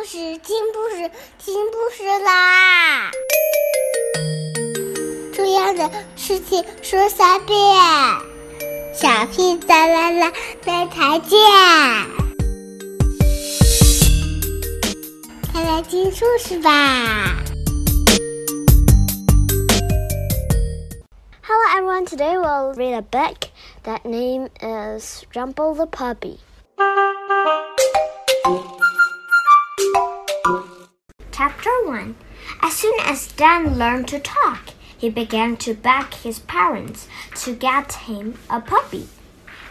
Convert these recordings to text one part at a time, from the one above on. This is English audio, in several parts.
故事，听故事，听故事啦！重要的事情说三遍，小屁哒啦啦，明天见！快来听故事吧！Hello everyone, today we'll read a book that name is Jumbo the Puppy. Chapter 1 As soon as Dan learned to talk, he began to beg his parents to get him a puppy.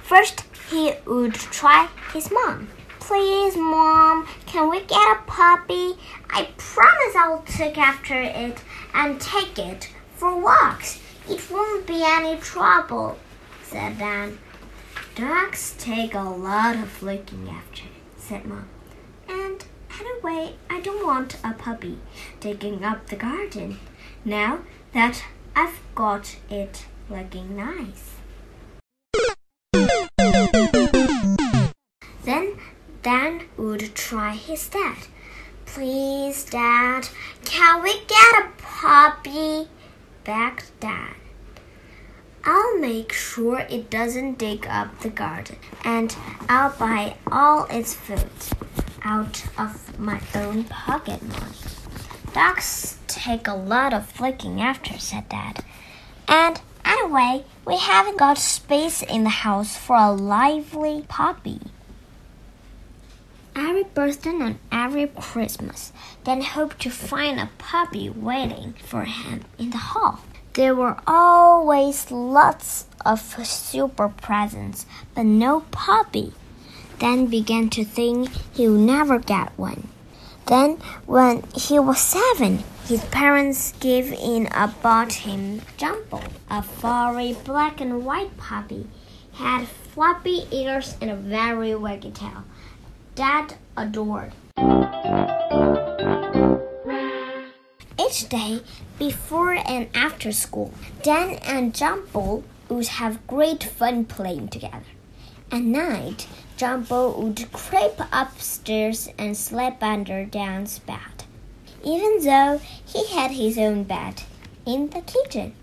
First, he would try his mom. Please, mom, can we get a puppy? I promise I'll take after it and take it for walks. It won't be any trouble, said Dan. Dogs take a lot of looking after, said mom. And Anyway, I don't want a puppy digging up the garden now that I've got it looking nice. Then Dan would try his dad. Please, Dad, can we get a puppy? begged Dad. I'll make sure it doesn't dig up the garden, and I'll buy all its food out of my own pocket money. Dogs take a lot of looking after, said Dad. And anyway, we haven't got space in the house for a lively puppy. Every birthday and every Christmas, Dan hoped to find a puppy waiting for him in the hall. There were always lots of super presents, but no puppy then began to think he would never get one. Then, when he was seven, his parents gave in and bought him Jumbo, a furry black and white puppy. He had floppy ears and a very waggy tail. Dad adored. Each day, before and after school, Dan and Jumbo would have great fun playing together. At night, Jumbo would creep upstairs and sleep under Dan's bed, even though he had his own bed in the kitchen.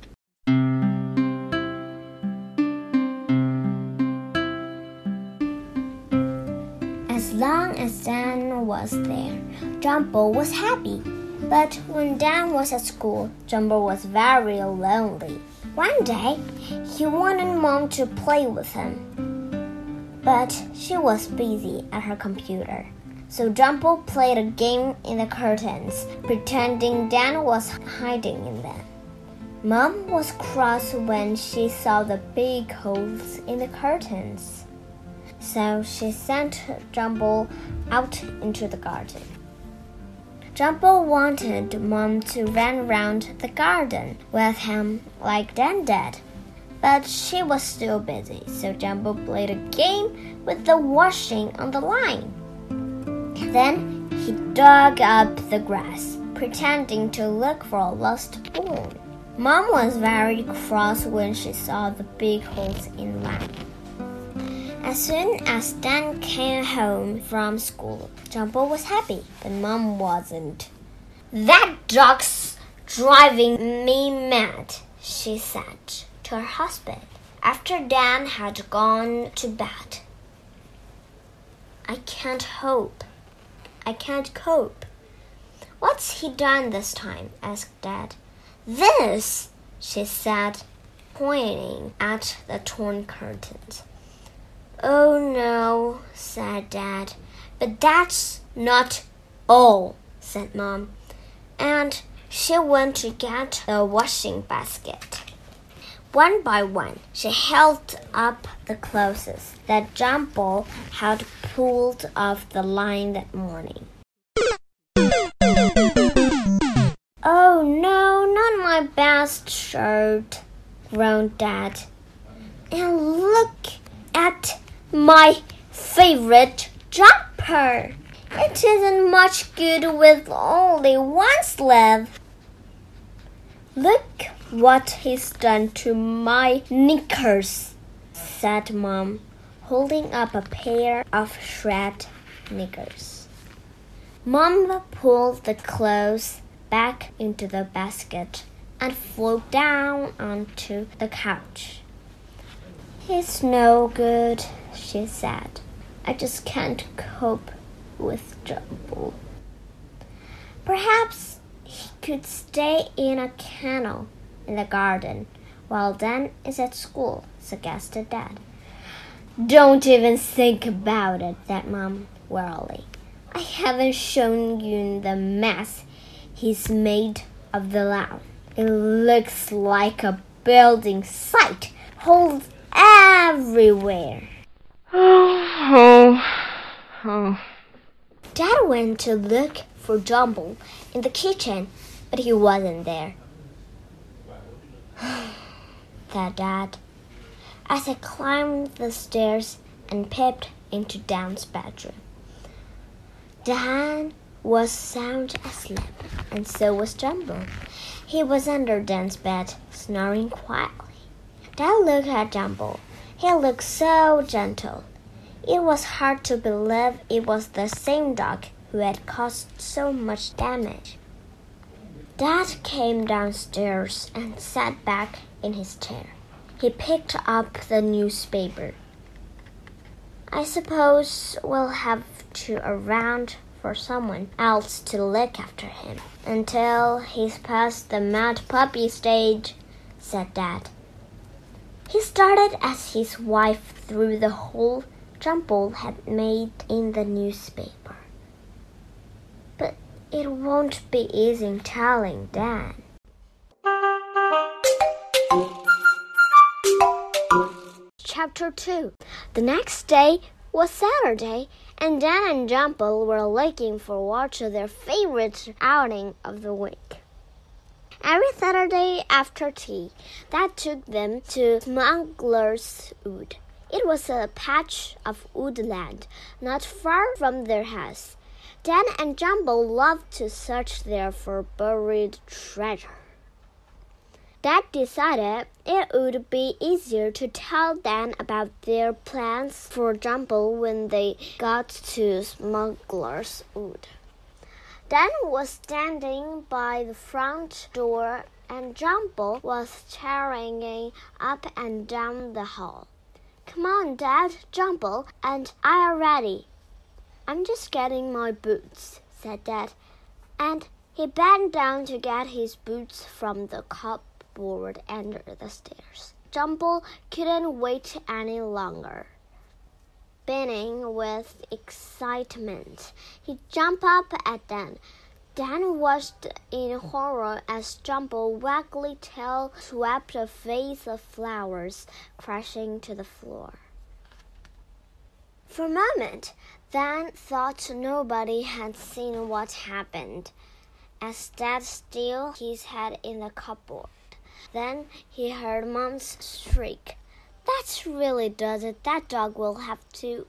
As long as Dan was there, Jumbo was happy. But when Dan was at school, Jumbo was very lonely. One day, he wanted Mom to play with him but she was busy at her computer. So Jumbo played a game in the curtains, pretending Dan was hiding in them. Mom was cross when she saw the big holes in the curtains. So she sent Jumbo out into the garden. Jumbo wanted Mom to run round the garden with him like Dan did. But she was still busy, so Jumbo played a game with the washing on the line. Then he dug up the grass, pretending to look for a lost spoon. Mom was very cross when she saw the big holes in line. As soon as Dan came home from school, Jumbo was happy, but Mom wasn't. That dog's driving me mad, she said to her husband after Dan had gone to bed. I can't hope. I can't cope. What's he done this time? asked Dad. This, she said, pointing at the torn curtains. Oh no, said Dad. But that's not all, said Mom. And she went to get the washing basket. One by one, she held up the clothes that Jumbo had pulled off the line that morning. Oh no, not my best shirt, groaned Dad. And look at my favorite jumper. It isn't much good with only one sleeve. Look what he's done to my knickers, said Mom, holding up a pair of shred knickers. Mom pulled the clothes back into the basket and flew down onto the couch. It's no good, she said. I just can't cope with Jumbo. Perhaps he could stay in a kennel in the garden while Dan is at school, suggested Dad. Don't even think about it, said Mom wearily. I haven't shown you the mess he's made of the lawn. It looks like a building site. Holes everywhere. Oh, oh, oh. Dad went to look for Jumbo in the kitchen, but he wasn't there. thought Dad, as he climbed the stairs and peeped into Dan's bedroom. Dan was sound asleep, and so was Jumbo. He was under Dan's bed, snoring quietly. Dad looked at Jumbo. He looked so gentle. It was hard to believe it was the same dog who had caused so much damage. Dad came downstairs and sat back in his chair. He picked up the newspaper. I suppose we'll have to around for someone else to look after him until he's past the mad puppy stage, said Dad. He started as his wife through the hole Jumbo had made in the newspaper. It won't be easy telling Dan. Chapter 2 The next day was Saturday, and Dan and Jumbo were looking forward to their favorite outing of the week. Every Saturday after tea, that took them to Smuggler's Wood. It was a patch of woodland not far from their house. Dan and Jumbo loved to search there for buried treasure. Dad decided it would be easier to tell Dan about their plans for Jumbo when they got to Smuggler's Wood. Dan was standing by the front door and Jumbo was tearing up and down the hall. Come on, Dad, Jumbo, and I are ready. I'm just getting my boots, said Dad, and he bent down to get his boots from the cupboard under the stairs. Jumbo couldn't wait any longer. Beaming with excitement, he jumped up at Dan. Dan watched in horror as Jumbo waggly tail swept a vase of flowers crashing to the floor. For a moment, Dan thought nobody had seen what happened, as Dad still his head in the cupboard. Then he heard Mom's shriek. That really does it. That dog will have to.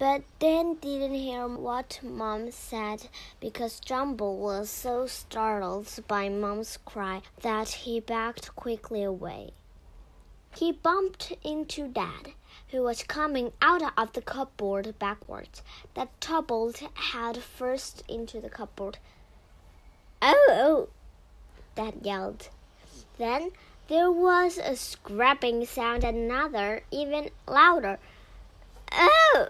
But Dan didn't hear what Mom said because Jumbo was so startled by Mom's cry that he backed quickly away. He bumped into Dad, who was coming out of the cupboard backwards. that tumbled head first into the cupboard. Oh! oh, Dad yelled. Then there was a scraping sound another, even louder. Oh!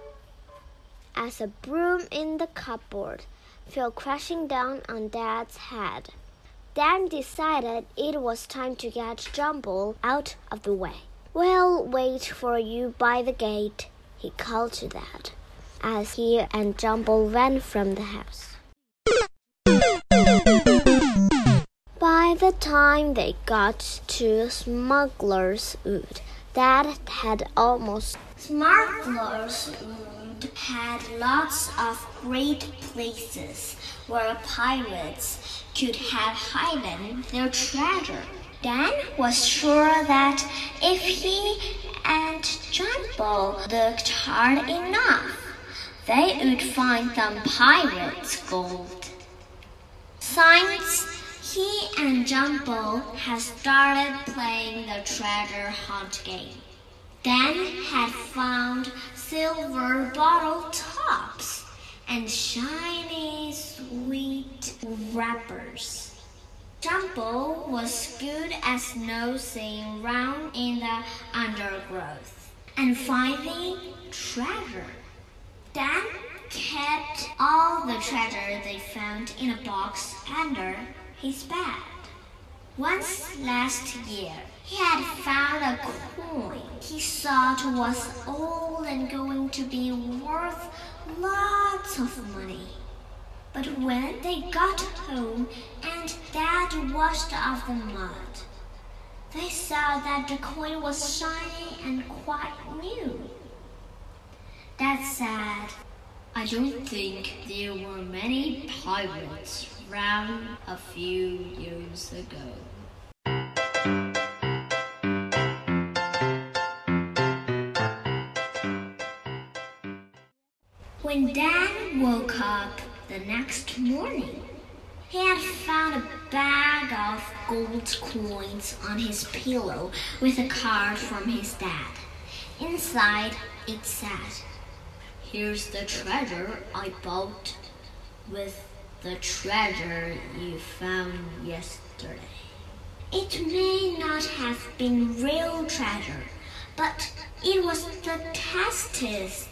As a broom in the cupboard fell crashing down on Dad's head. Dan decided it was time to get Jumbo out of the way. We'll wait for you by the gate, he called to Dad, as he and Jumbo ran from the house. By the time they got to Smuggler's Wood, Dad had almost. Smuggler's Wood had lots of great places where pirates could have hidden their treasure. Dan was sure that if he and Jumbo looked hard enough, they would find some pirates' gold. Since he and Jumbo had started playing the treasure hunt game. Dan had found silver bottle tops and shiny, sweet wrappers. Jumbo was good at nosing round in the undergrowth and finding treasure. Dan kept all the treasure they found in a box under his bed. Once last year, he had found a coin he thought was old and going to be worth lots of money. But when they got home and Dad washed off the mud, they saw that the coin was shiny and quite new. Dad said, I don't think there were many pirates round a few years ago. When Dan woke up the next morning, he had found a bag of gold coins on his pillow with a card from his dad. Inside, it said, Here's the treasure I bought with the treasure you found yesterday. It may not have been real treasure, but it was the tastiest.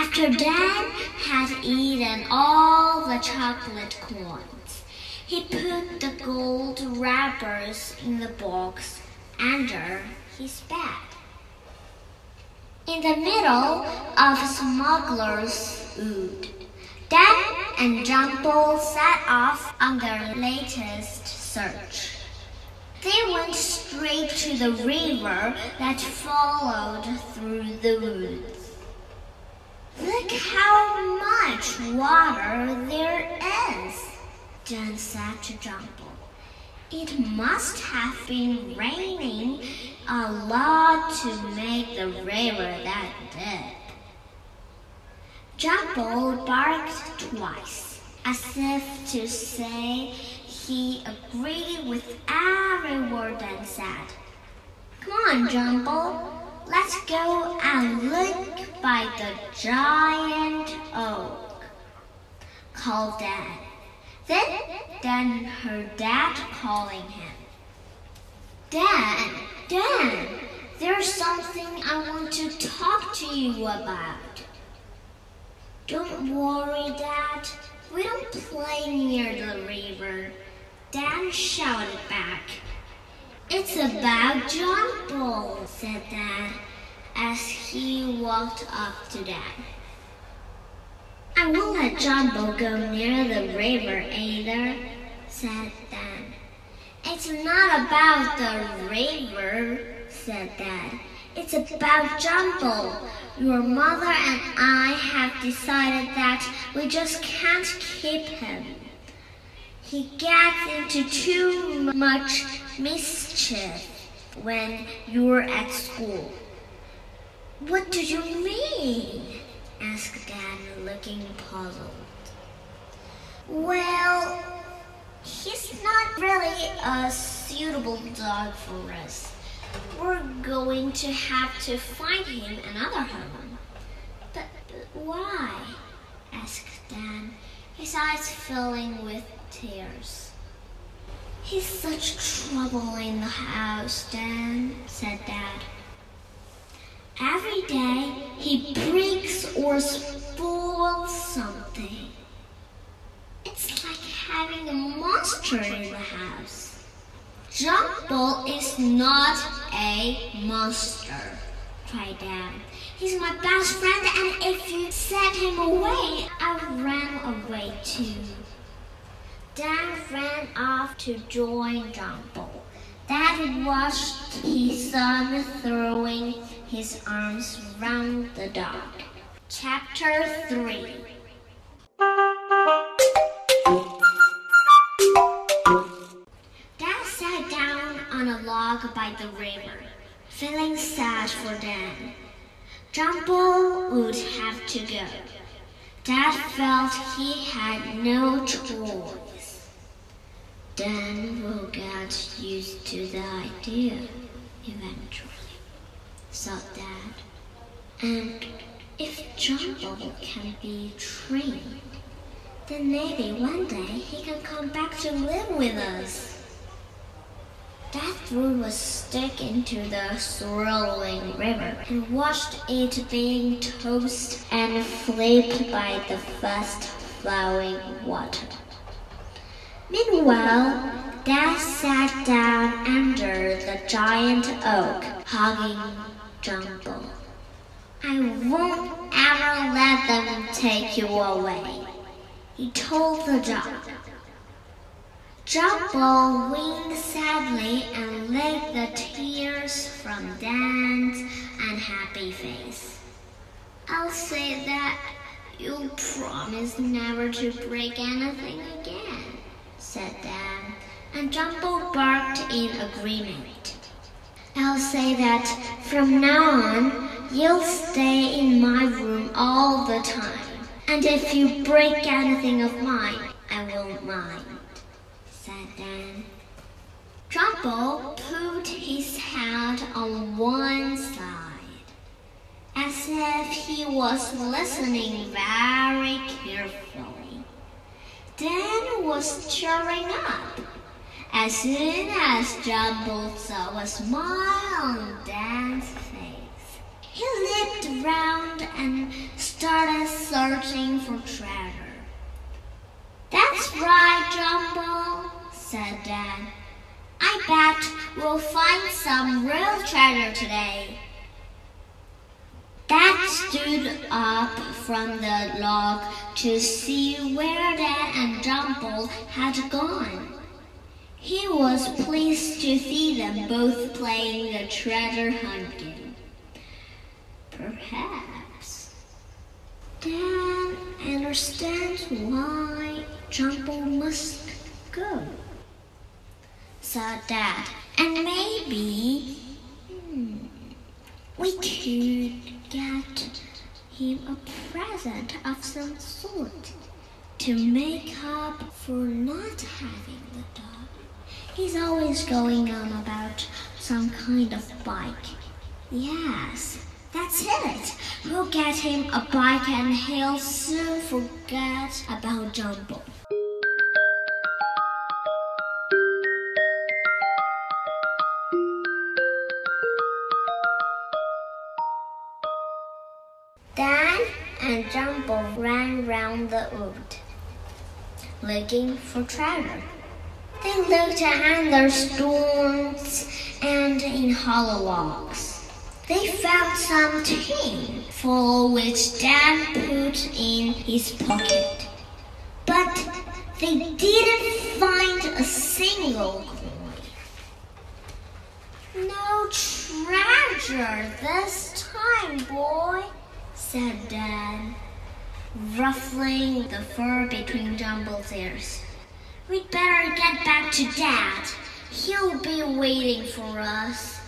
After Dan had eaten all the chocolate coins, he put the gold wrappers in the box under his bed. In the middle of Smuggler's Wood, Dan and Jumbo set off on their latest search. They went straight to the river that followed through the woods. Look how much water there is, Dan said to Jumbo. It must have been raining a lot to make the river that deep. Jumbo barked twice, as if to say he agreed with every word Dan said. Come on, Jumbo. Let's go and look by the giant oak, called Dan. Then Dan heard Dad calling him. Dan, Dan, there's something I want to talk to you about. Don't worry, Dad. We don't play near the river. Dan shouted back. It's about Jumbo, said Dad as he walked up to Dad. I won't let Jumbo go near the river either, said Dan. It's not about the river, said Dad. It's about Jumbo. Your mother and I have decided that we just can't keep him. He gets into too much mischief when you're at school. What do you mean? asked Dad, looking puzzled. Well, he's not really a suitable dog for us. We're going to have to find him another home. But, but why? asked Dan, his eyes filling with tears. He's such trouble in the house, Dan, said Dad. Every day he breaks or spoils something. It's like having a monster in the house. Jumbo is not a monster, cried Dad. He's my best friend, and if you sent him away, I ran away too. Dad ran off to join Jumbo. Dad watched his son throwing his arms round the dog. Chapter 3 Dad sat down on a log by the river, feeling sad for Dan. Jumbo would have to go. Dad felt he had no choice. Dan will get used to the idea eventually, thought Dad. And if John Jumbo can be trained, Then maybe one day he can come back to live with us. That fruit was stuck into the swirling river and watched it being tossed and flipped by the fast flowing water. Meanwhile, Dad sat down under the giant oak, hugging Jumbo. I won't ever let them take you away, he told the dog. Jumbo winked sadly and licked the tears from Dan's unhappy face. I'll say that you promise never to break anything again, said Dan, and Jumbo barked in agreement. I'll say that from now on you'll stay in my room all the time, and if you break anything of mine, I won't mind said Dan. Jumbo put his head on one side, as if he was listening very carefully. Dan was cheering up. As soon as Jumbo saw a smile on Dan's face, he leaped around and started searching for treasure. That's right, Jumbo, said Dan. I bet we'll find some real treasure today. Dad stood up from the log to see where Dan and Jumbo had gone. He was pleased to see them both playing the treasure hunt game. Perhaps Dan understands why Jumbo must go, said Dad. And maybe hmm, we could get him a present of some sort to make up for not having the dog. He's always going on about some kind of bike. Yes, that's it. We'll get him a bike and he'll soon forget about Jumbo. Dan and Jumbo ran round the wood, looking for treasure. They looked under stones and in hollow logs. They found some tin, for which Dan put in his pocket. But they didn't find a single coin. No treasure this time, boy, said Dan, ruffling the fur between Jumbo's ears. We'd better get back to Dad. He'll be waiting for us.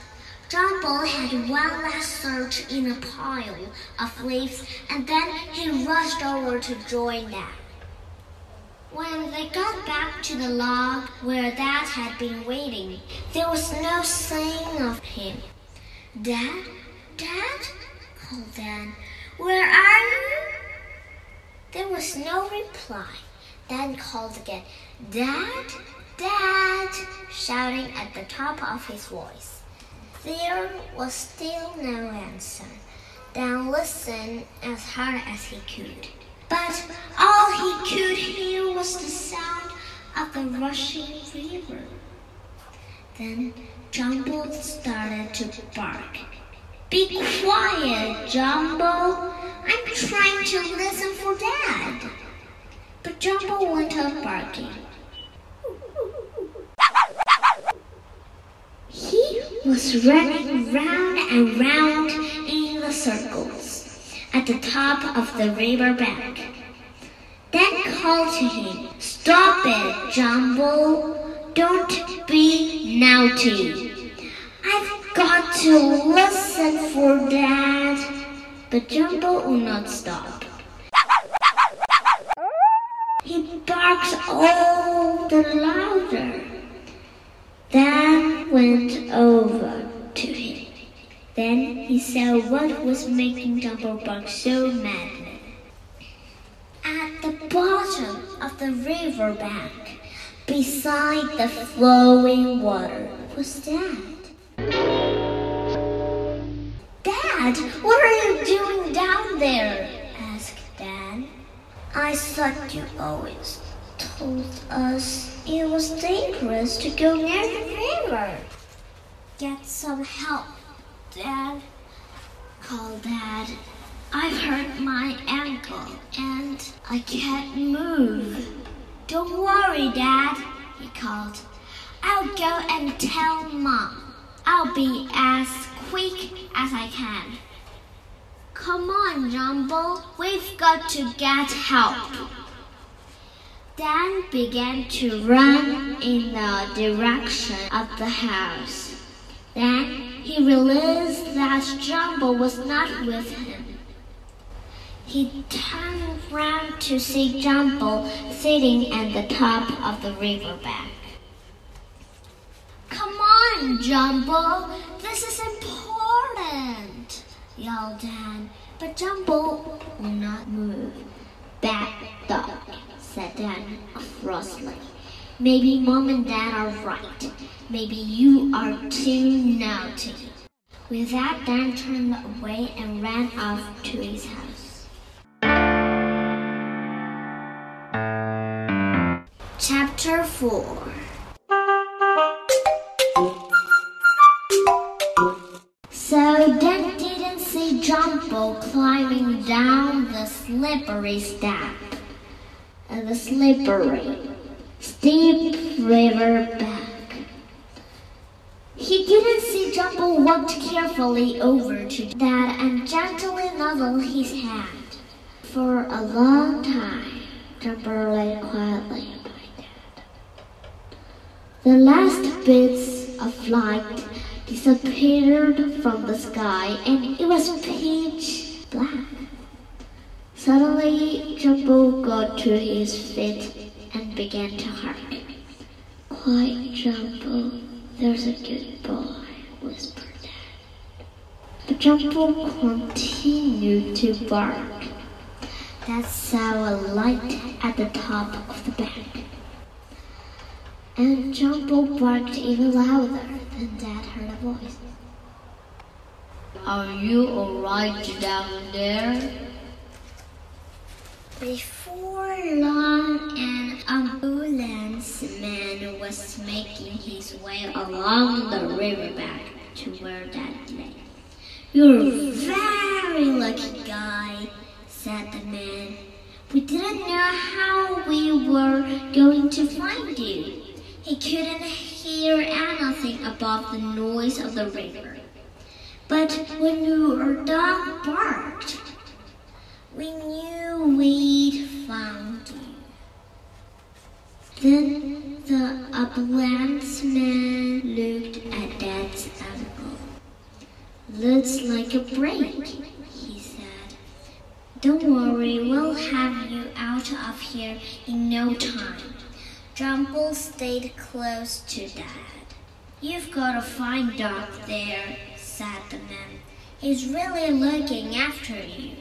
Jumbo had one last search in a pile of leaves and then he rushed over to join Dad. When they got back to the log where Dad had been waiting, there was no sign of him. Dad? Dad? called Dan. Where are you? There was no reply. Dan called again. Dad? Dad! shouting at the top of his voice. There was still no answer. Dan listened as hard as he could. But all he could hear was the sound of the rushing river. Then Jumbo started to bark. Be quiet, Jumbo. I'm trying to listen for Dad. But Jumbo went on barking. He was running round and round in the circles at the top of the river bank. Then called to him, Stop it, Jumbo. Don't be naughty. I've got to listen for Dad. But Jumbo would not stop. He barks all the louder. Dan went over to him. Then he saw what was making Jumbo bark so madly. At the bottom of the river bank, beside the flowing water, was Dad. Dad, what are you doing down there? asked Dad. I thought you always told us it was dangerous to go near the river. Get some help, Dad, called Dad. I've hurt my ankle and I can't move. Don't worry, Dad, he called. I'll go and tell Mom. I'll be as quick as I can. Come on, Jumbo. We've got to get help. Dan began to run in the direction of the house. Then he realized that Jumbo was not with him. He turned round to see Jumbo sitting at the top of the riverbank. Come on, Jumbo. This is important, yelled Dan. But Jumbo will not move. Bad dog, said Dan crossly. Maybe Mom and Dad are right. Maybe you are too naughty. With that, Dan turned away and ran off to his house. Chapter 4 Climbing down the slippery step, uh, the slippery, steep river bank. He didn't see Jumbo walk carefully over to Dad and gently nuzzle his hand. For a long time, Jumbo lay quietly by Dad. The last bits of light disappeared from the sky and it was pitch black. Suddenly, Jumbo got to his feet and began to hark. Quiet, Jumbo. There's a good boy, whispered Dad. But Jumbo continued to bark. Saw a light at the top of the bank. And Jumbo barked even louder. than Dad voice. Are you alright down there? Before long, an ambulance man was making his way along the riverbank to where Dad lay. You're a very lucky guy, said the man. We didn't know how we were going to find you. He couldn't hear anything above the noise of the river. But when your dog barked, we knew we'd found you. Then the ambulance man looked at Dad's ankle. Looks like a break, he said. Don't worry, we'll have you out of here in no time. Jumbo stayed close to Dad. You've got a fine dog there, said the man. He's really looking after you.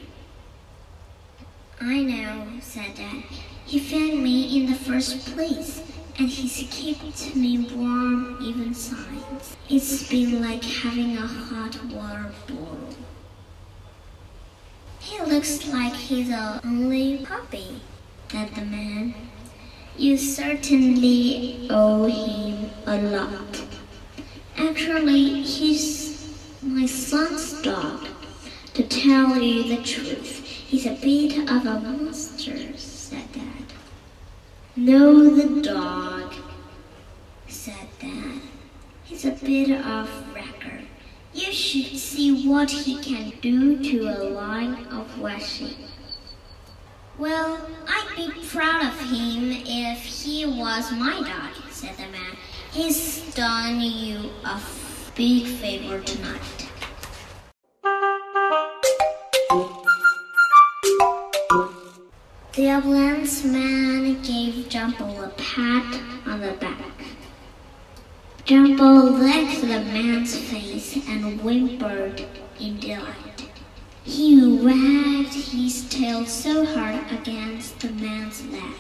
I know, said Dad. He fed me in the first place, and he's kept me warm even since. It's been like having a hot water bottle. He looks like he's a only puppy, said the man. You certainly owe him a lot. Actually, he's my son's dog. To tell you the truth, he's a bit of a monster, said Dad. No, the dog, said Dad. He's a bit of wrecker. You should see what he can do to a line of washing. Well, I'd be proud of him if he was my dog, said the man. He's done you a big favor tonight. The ambulance man gave Jumbo a pat on the back. Jumbo licked the man's face and whimpered in delight. He wagged his tail so hard against the man's leg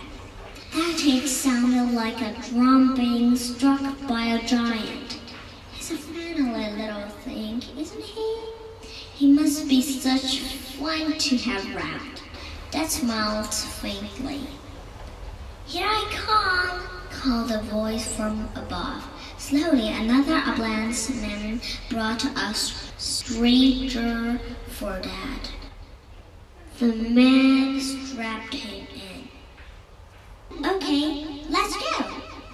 that it sounded like a drum being struck by a giant. He's a friendly little thing, isn't he? He must be such fun to have round. Dad smiled faintly. Here I come, called a voice from above. Slowly, another ambulance man brought a stretcher for Dad. The man strapped him in. Okay, let's go,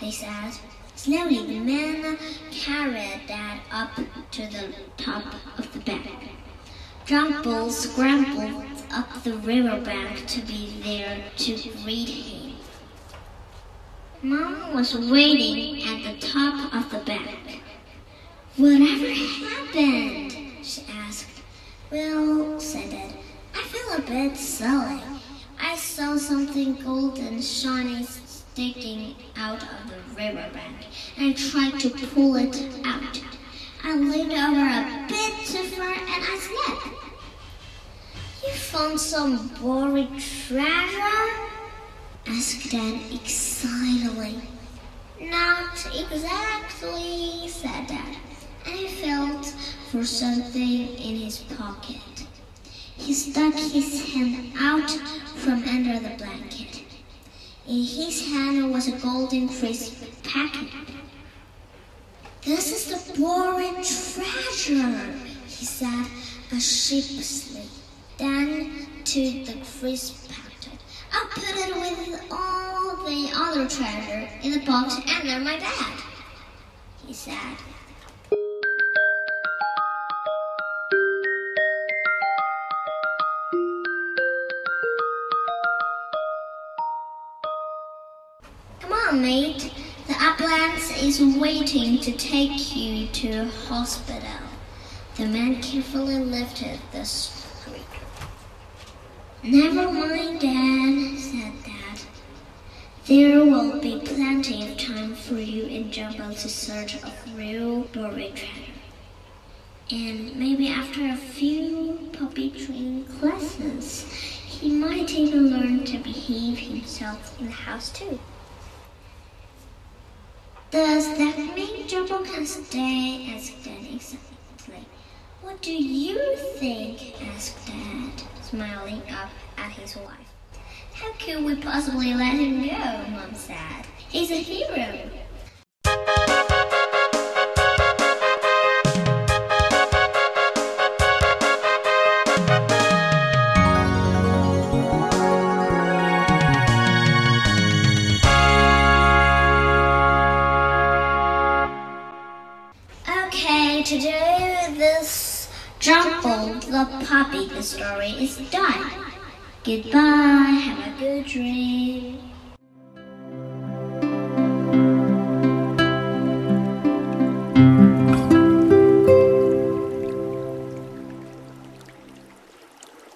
they said. Slowly, the man carried Dad up to the top of the bank. Jumbo scrambled up the riverbank to be there to greet him. Mom was waiting at the top of the bank. Whatever happened? Well, said Dad, I feel a bit silly. I saw something golden shiny sticking out of the riverbank and tried to pull it out. I leaned over a bit too far and I slipped. You found some buried treasure? asked Dad excitedly. Not exactly, said Dad. I felt for something in his pocket. He stuck his hand out from under the blanket. In his hand was a golden crisp packet. This is the buried treasure, he said a sheepishly. Then to the crisp packet. I'll put it with all the other treasure in the box under my bed, he said. Mate. The ambulance is waiting to take you to hospital. The man carefully lifted the stretcher. Never mind, Dad, said Dad. There will be plenty of time for you and Jumbo to search a real buried treasure. And maybe after a few puppy training lessons, he might even learn to behave himself in the house too. Does that mean Jumbo can stay? asked Dad excitedly. What do you think? asked Dad, smiling up at his wife. How could we possibly let him go? Mom said. He's a hero. Story is done. Goodbye, have a good dream.